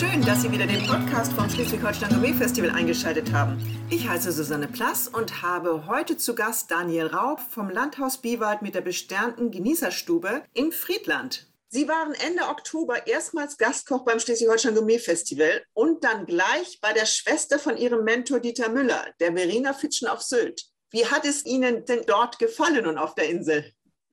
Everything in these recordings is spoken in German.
Schön, dass Sie wieder den Podcast vom Schleswig-Holstein Gourmet Festival eingeschaltet haben. Ich heiße Susanne Plass und habe heute zu Gast Daniel Raub vom Landhaus Biewald mit der besternten Genießerstube in Friedland. Sie waren Ende Oktober erstmals Gastkoch beim Schleswig-Holstein Gourmet Festival und dann gleich bei der Schwester von Ihrem Mentor Dieter Müller, der Verena Fitschen auf Sylt. Wie hat es Ihnen denn dort gefallen und auf der Insel?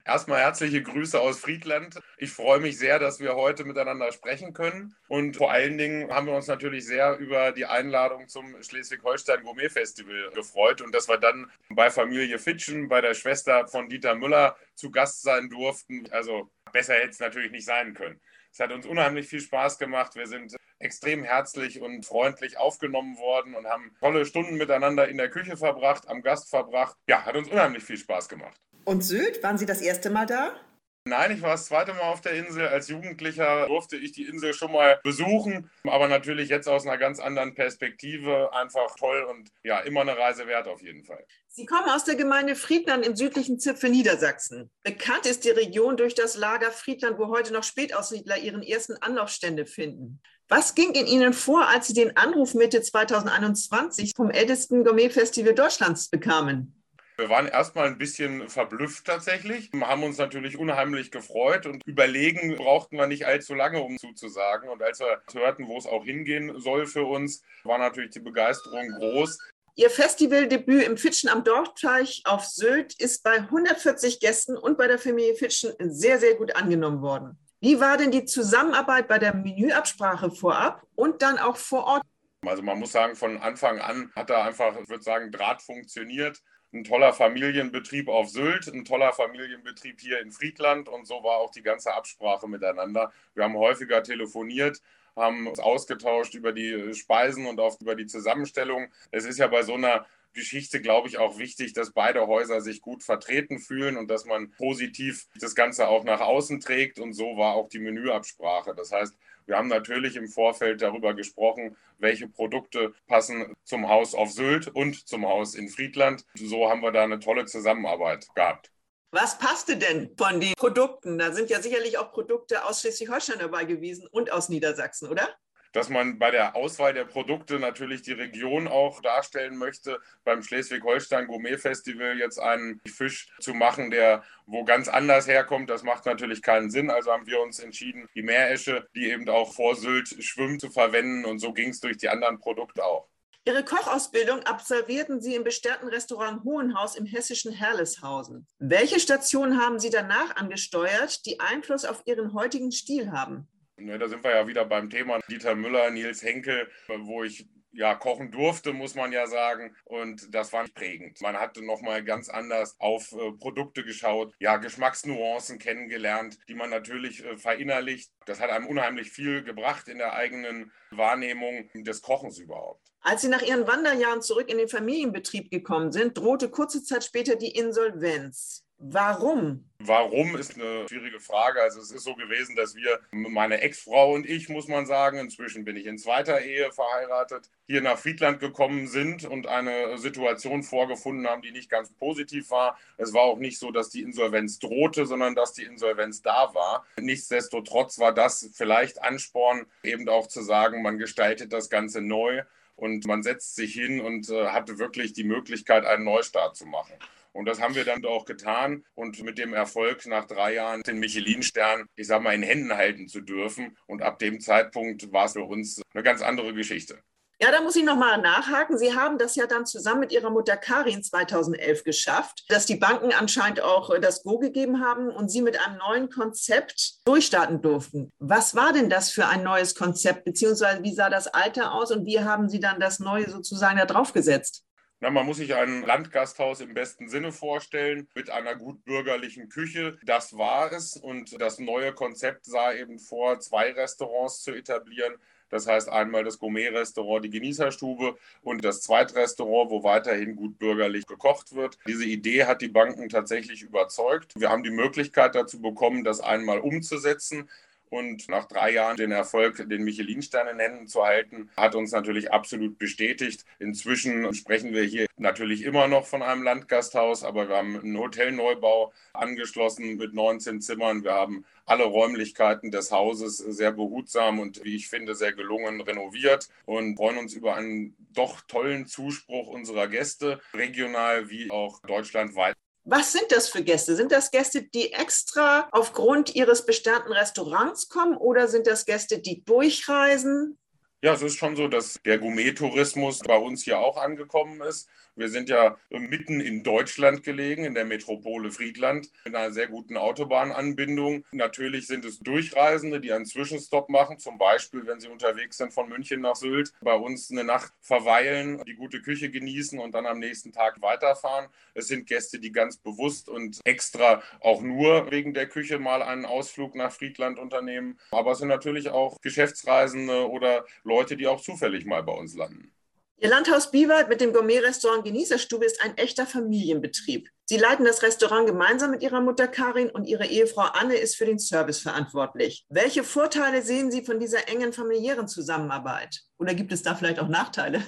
Erstmal herzliche Grüße aus Friedland. Ich freue mich sehr, dass wir heute miteinander sprechen können. Und vor allen Dingen haben wir uns natürlich sehr über die Einladung zum Schleswig-Holstein Gourmet Festival gefreut und dass wir dann bei Familie Fitschen, bei der Schwester von Dieter Müller zu Gast sein durften. Also besser hätte es natürlich nicht sein können. Es hat uns unheimlich viel Spaß gemacht. Wir sind extrem herzlich und freundlich aufgenommen worden und haben tolle Stunden miteinander in der Küche verbracht, am Gast verbracht. Ja, hat uns unheimlich viel Spaß gemacht. Und Sylt, waren Sie das erste Mal da? Nein, ich war das zweite Mal auf der Insel. Als Jugendlicher durfte ich die Insel schon mal besuchen, aber natürlich jetzt aus einer ganz anderen Perspektive. Einfach toll und ja, immer eine Reise wert auf jeden Fall. Sie kommen aus der Gemeinde Friedland im südlichen Zipfel Niedersachsen. Bekannt ist die Region durch das Lager Friedland, wo heute noch Spätaussiedler ihren ersten Anlaufstände finden. Was ging in Ihnen vor, als Sie den Anruf Mitte 2021 vom ältesten Gourmet-Festival Deutschlands bekamen? Wir waren erstmal ein bisschen verblüfft tatsächlich, haben uns natürlich unheimlich gefreut und überlegen brauchten wir nicht allzu lange, um zuzusagen. Und als wir hörten, wo es auch hingehen soll für uns, war natürlich die Begeisterung groß. Ihr Festivaldebüt im Fitschen am Dorfteich auf Sylt ist bei 140 Gästen und bei der Familie Fitschen sehr, sehr gut angenommen worden. Wie war denn die Zusammenarbeit bei der Menüabsprache vorab und dann auch vor Ort? Also man muss sagen, von Anfang an hat da einfach, ich würde sagen, Draht funktioniert ein toller Familienbetrieb auf Sylt, ein toller Familienbetrieb hier in Friedland und so war auch die ganze Absprache miteinander. Wir haben häufiger telefoniert, haben uns ausgetauscht über die Speisen und auch über die Zusammenstellung. Es ist ja bei so einer Geschichte, glaube ich, auch wichtig, dass beide Häuser sich gut vertreten fühlen und dass man positiv das Ganze auch nach außen trägt. Und so war auch die Menüabsprache. Das heißt, wir haben natürlich im Vorfeld darüber gesprochen, welche Produkte passen zum Haus auf Sylt und zum Haus in Friedland. So haben wir da eine tolle Zusammenarbeit gehabt. Was passte denn von den Produkten? Da sind ja sicherlich auch Produkte aus Schleswig-Holstein dabei gewesen und aus Niedersachsen, oder? Dass man bei der Auswahl der Produkte natürlich die Region auch darstellen möchte. Beim Schleswig-Holstein Gourmet Festival jetzt einen Fisch zu machen, der wo ganz anders herkommt, das macht natürlich keinen Sinn. Also haben wir uns entschieden, die Meeresche, die eben auch vor Sylt schwimmt, zu verwenden. Und so ging es durch die anderen Produkte auch. Ihre Kochausbildung absolvierten Sie im besternten Restaurant Hohenhaus im hessischen Herleshausen. Welche Stationen haben Sie danach angesteuert, die Einfluss auf Ihren heutigen Stil haben? Ne, da sind wir ja wieder beim Thema Dieter Müller, Nils Henkel, wo ich ja, kochen durfte, muss man ja sagen. Und das war prägend. Man hatte nochmal ganz anders auf äh, Produkte geschaut, ja, Geschmacksnuancen kennengelernt, die man natürlich äh, verinnerlicht. Das hat einem unheimlich viel gebracht in der eigenen Wahrnehmung des Kochens überhaupt. Als Sie nach Ihren Wanderjahren zurück in den Familienbetrieb gekommen sind, drohte kurze Zeit später die Insolvenz. Warum? Warum ist eine schwierige Frage. Also es ist so gewesen, dass wir, meine Ex-Frau und ich, muss man sagen, inzwischen bin ich in zweiter Ehe verheiratet, hier nach Friedland gekommen sind und eine Situation vorgefunden haben, die nicht ganz positiv war. Es war auch nicht so, dass die Insolvenz drohte, sondern dass die Insolvenz da war. Nichtsdestotrotz war das vielleicht Ansporn, eben auch zu sagen, man gestaltet das Ganze neu und man setzt sich hin und äh, hatte wirklich die Möglichkeit, einen Neustart zu machen. Und das haben wir dann auch getan und mit dem Erfolg nach drei Jahren den Michelin-Stern, ich sag mal, in Händen halten zu dürfen. Und ab dem Zeitpunkt war es für uns eine ganz andere Geschichte. Ja, da muss ich nochmal nachhaken. Sie haben das ja dann zusammen mit Ihrer Mutter Karin 2011 geschafft, dass die Banken anscheinend auch äh, das Go gegeben haben und Sie mit einem neuen Konzept durchstarten durften. Was war denn das für ein neues Konzept, beziehungsweise wie sah das alte aus und wie haben Sie dann das neue sozusagen da drauf gesetzt? Na, man muss sich ein Landgasthaus im besten Sinne vorstellen, mit einer gut bürgerlichen Küche. Das war es. Und das neue Konzept sah eben vor, zwei Restaurants zu etablieren. Das heißt einmal das Gourmet-Restaurant, die Genießerstube und das Zweitrestaurant, wo weiterhin gut bürgerlich gekocht wird. Diese Idee hat die Banken tatsächlich überzeugt. Wir haben die Möglichkeit dazu bekommen, das einmal umzusetzen. Und nach drei Jahren den Erfolg, den Michelin-Stern in Händen zu halten, hat uns natürlich absolut bestätigt. Inzwischen sprechen wir hier natürlich immer noch von einem Landgasthaus, aber wir haben einen Hotelneubau angeschlossen mit 19 Zimmern. Wir haben alle Räumlichkeiten des Hauses sehr behutsam und wie ich finde sehr gelungen renoviert und freuen uns über einen doch tollen Zuspruch unserer Gäste, regional wie auch deutschlandweit. Was sind das für Gäste? Sind das Gäste, die extra aufgrund ihres bestandenen Restaurants kommen oder sind das Gäste, die durchreisen? Ja, es ist schon so, dass der Gourmet-Tourismus bei uns hier auch angekommen ist. Wir sind ja mitten in Deutschland gelegen, in der Metropole Friedland, mit einer sehr guten Autobahnanbindung. Natürlich sind es Durchreisende, die einen Zwischenstopp machen, zum Beispiel, wenn sie unterwegs sind von München nach Sylt, bei uns eine Nacht verweilen, die gute Küche genießen und dann am nächsten Tag weiterfahren. Es sind Gäste, die ganz bewusst und extra auch nur wegen der Küche mal einen Ausflug nach Friedland unternehmen. Aber es sind natürlich auch Geschäftsreisende oder Leute, die auch zufällig mal bei uns landen. Ihr Landhaus Biwald mit dem Gourmet-Restaurant Genießerstube ist ein echter Familienbetrieb. Sie leiten das Restaurant gemeinsam mit Ihrer Mutter Karin und Ihre Ehefrau Anne ist für den Service verantwortlich. Welche Vorteile sehen Sie von dieser engen familiären Zusammenarbeit? Oder gibt es da vielleicht auch Nachteile?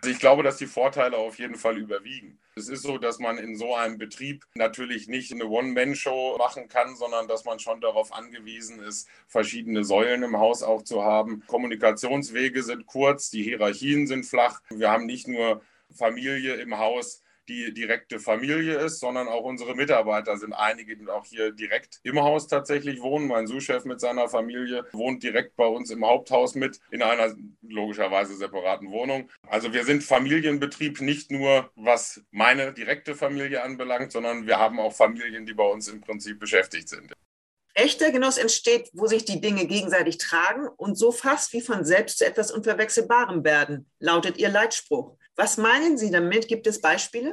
Also ich glaube, dass die Vorteile auf jeden Fall überwiegen. Es ist so, dass man in so einem Betrieb natürlich nicht eine One-Man-Show machen kann, sondern dass man schon darauf angewiesen ist, verschiedene Säulen im Haus auch zu haben. Kommunikationswege sind kurz, die Hierarchien sind flach. Wir haben nicht nur Familie im Haus, die direkte Familie ist, sondern auch unsere Mitarbeiter sind einige, die auch hier direkt im Haus tatsächlich wohnen. Mein Sous-Chef mit seiner Familie wohnt direkt bei uns im Haupthaus mit in einer logischerweise separaten Wohnung. Also wir sind Familienbetrieb nicht nur was meine direkte Familie anbelangt, sondern wir haben auch Familien, die bei uns im Prinzip beschäftigt sind. Echter Genuss entsteht, wo sich die Dinge gegenseitig tragen und so fast wie von selbst zu etwas Unverwechselbarem werden, lautet Ihr Leitspruch. Was meinen Sie damit? Gibt es Beispiele?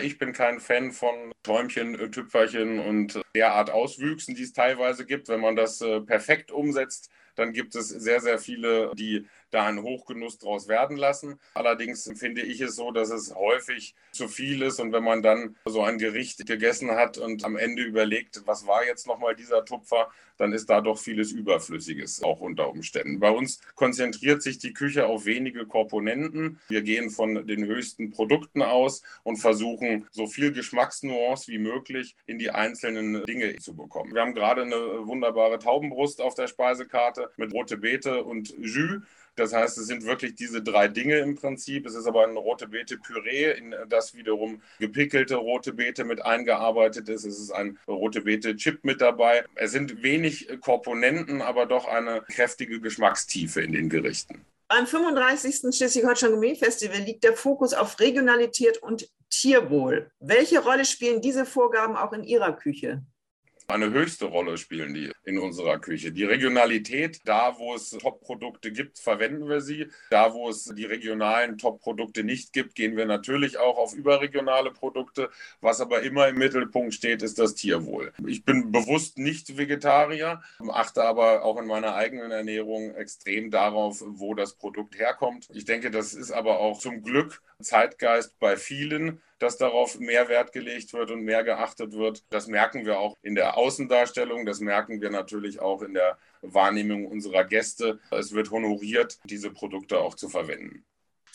Ich bin kein Fan von Träumchen, äh, Tüpferchen und derart Auswüchsen, die es teilweise gibt. Wenn man das äh, perfekt umsetzt, dann gibt es sehr, sehr viele, die da einen Hochgenuss draus werden lassen. Allerdings finde ich es so, dass es häufig zu viel ist und wenn man dann so ein Gericht gegessen hat und am Ende überlegt, was war jetzt nochmal dieser Tupfer, dann ist da doch vieles Überflüssiges auch unter Umständen. Bei uns konzentriert sich die Küche auf wenige Komponenten. Wir gehen von den höchsten Produkten aus und versuchen, so viel Geschmacksnuance wie möglich in die einzelnen Dinge zu bekommen. Wir haben gerade eine wunderbare Taubenbrust auf der Speisekarte mit rote Beete und Jus. Das heißt, es sind wirklich diese drei Dinge im Prinzip. Es ist aber ein rote Beete-Püree, in das wiederum gepickelte rote Beete mit eingearbeitet ist. Es ist ein rote Beete-Chip mit dabei. Es sind wenig Komponenten, aber doch eine kräftige Geschmackstiefe in den Gerichten. Beim 35. Schleswig-Holstein Gourmet Festival liegt der Fokus auf Regionalität und Tierwohl. Welche Rolle spielen diese Vorgaben auch in Ihrer Küche? Eine höchste Rolle spielen die in unserer Küche. Die Regionalität, da wo es Top-Produkte gibt, verwenden wir sie. Da wo es die regionalen Top-Produkte nicht gibt, gehen wir natürlich auch auf überregionale Produkte. Was aber immer im Mittelpunkt steht, ist das Tierwohl. Ich bin bewusst nicht Vegetarier, achte aber auch in meiner eigenen Ernährung extrem darauf, wo das Produkt herkommt. Ich denke, das ist aber auch zum Glück Zeitgeist bei vielen, dass darauf mehr Wert gelegt wird und mehr geachtet wird. Das merken wir auch in der Außendarstellung, das merken wir natürlich auch in der Wahrnehmung unserer Gäste. Es wird honoriert, diese Produkte auch zu verwenden.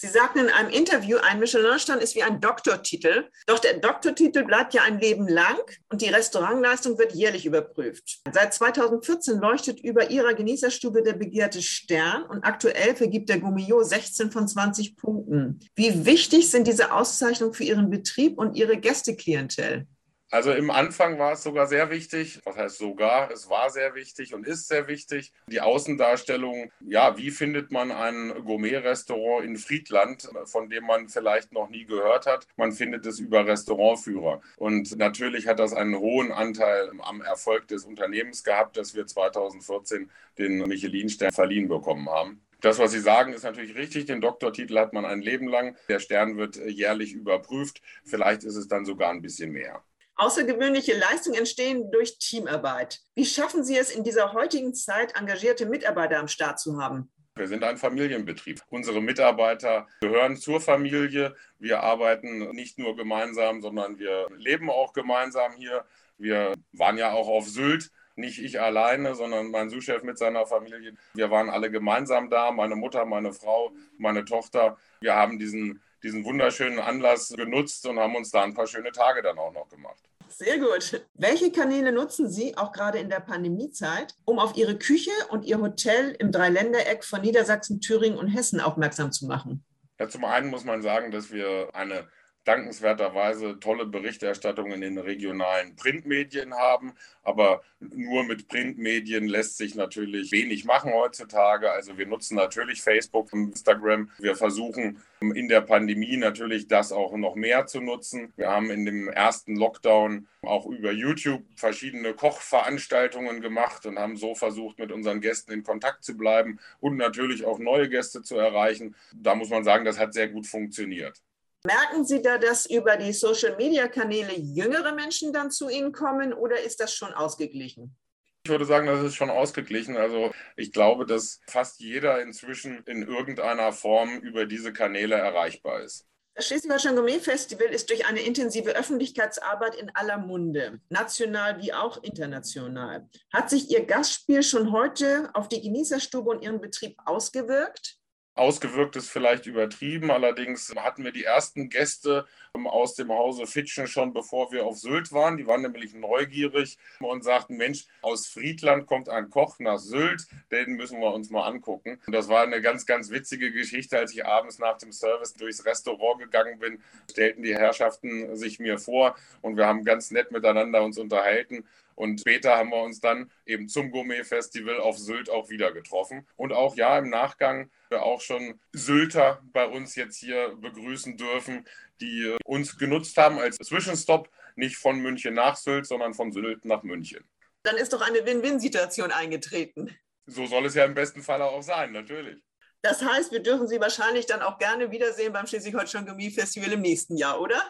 Sie sagten in einem Interview, ein Michelin-Stern ist wie ein Doktortitel. Doch der Doktortitel bleibt ja ein Leben lang und die Restaurantleistung wird jährlich überprüft. Seit 2014 leuchtet über ihrer Genießerstube der begehrte Stern und aktuell vergibt der Gourmillot 16 von 20 Punkten. Wie wichtig sind diese Auszeichnungen für Ihren Betrieb und Ihre Gästeklientel? Also im Anfang war es sogar sehr wichtig, was heißt sogar, es war sehr wichtig und ist sehr wichtig. Die Außendarstellung, ja, wie findet man ein Gourmet-Restaurant in Friedland, von dem man vielleicht noch nie gehört hat? Man findet es über Restaurantführer. Und natürlich hat das einen hohen Anteil am Erfolg des Unternehmens gehabt, dass wir 2014 den Michelin-Stern verliehen bekommen haben. Das, was Sie sagen, ist natürlich richtig. Den Doktortitel hat man ein Leben lang. Der Stern wird jährlich überprüft. Vielleicht ist es dann sogar ein bisschen mehr. Außergewöhnliche Leistungen entstehen durch Teamarbeit. Wie schaffen Sie es in dieser heutigen Zeit, engagierte Mitarbeiter am Start zu haben? Wir sind ein Familienbetrieb. Unsere Mitarbeiter gehören zur Familie. Wir arbeiten nicht nur gemeinsam, sondern wir leben auch gemeinsam hier. Wir waren ja auch auf Sylt nicht ich alleine, sondern mein Sous-Chef mit seiner Familie. Wir waren alle gemeinsam da, meine Mutter, meine Frau, meine Tochter. Wir haben diesen, diesen wunderschönen Anlass genutzt und haben uns da ein paar schöne Tage dann auch noch gemacht. Sehr gut. Welche Kanäle nutzen Sie auch gerade in der Pandemiezeit, um auf Ihre Küche und Ihr Hotel im Dreiländereck von Niedersachsen, Thüringen und Hessen aufmerksam zu machen? Ja, zum einen muss man sagen, dass wir eine dankenswerterweise tolle Berichterstattung in den regionalen Printmedien haben. Aber nur mit Printmedien lässt sich natürlich wenig machen heutzutage. Also wir nutzen natürlich Facebook und Instagram. Wir versuchen in der Pandemie natürlich das auch noch mehr zu nutzen. Wir haben in dem ersten Lockdown auch über YouTube verschiedene Kochveranstaltungen gemacht und haben so versucht, mit unseren Gästen in Kontakt zu bleiben und natürlich auch neue Gäste zu erreichen. Da muss man sagen, das hat sehr gut funktioniert. Merken Sie da, dass über die Social-Media-Kanäle jüngere Menschen dann zu Ihnen kommen oder ist das schon ausgeglichen? Ich würde sagen, das ist schon ausgeglichen. Also ich glaube, dass fast jeder inzwischen in irgendeiner Form über diese Kanäle erreichbar ist. Das Schleswig-Holstein Gourmet Festival ist durch eine intensive Öffentlichkeitsarbeit in aller Munde, national wie auch international. Hat sich Ihr Gastspiel schon heute auf die Genießerstube und Ihren Betrieb ausgewirkt? Ausgewirkt ist vielleicht übertrieben, allerdings hatten wir die ersten Gäste ähm, aus dem Hause Fitschen schon bevor wir auf Sylt waren. Die waren nämlich neugierig und sagten, Mensch, aus Friedland kommt ein Koch nach Sylt, den müssen wir uns mal angucken. Und das war eine ganz, ganz witzige Geschichte, als ich abends nach dem Service durchs Restaurant gegangen bin, stellten die Herrschaften sich mir vor und wir haben ganz nett miteinander uns unterhalten. Und später haben wir uns dann eben zum Gourmet-Festival auf Sylt auch wieder getroffen. Und auch ja, im Nachgang wir auch schon Sylter bei uns jetzt hier begrüßen dürfen, die uns genutzt haben als Zwischenstopp, nicht von München nach Sylt, sondern von Sylt nach München. Dann ist doch eine Win-Win-Situation eingetreten. So soll es ja im besten Fall auch sein, natürlich. Das heißt, wir dürfen Sie wahrscheinlich dann auch gerne wiedersehen beim Schleswig-Holstein Gourmet Festival im nächsten Jahr, oder?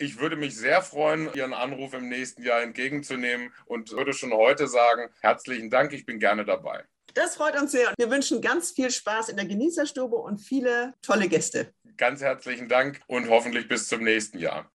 Ich würde mich sehr freuen, Ihren Anruf im nächsten Jahr entgegenzunehmen und würde schon heute sagen, herzlichen Dank, ich bin gerne dabei. Das freut uns sehr. Wir wünschen ganz viel Spaß in der Genießerstube und viele tolle Gäste. Ganz herzlichen Dank und hoffentlich bis zum nächsten Jahr.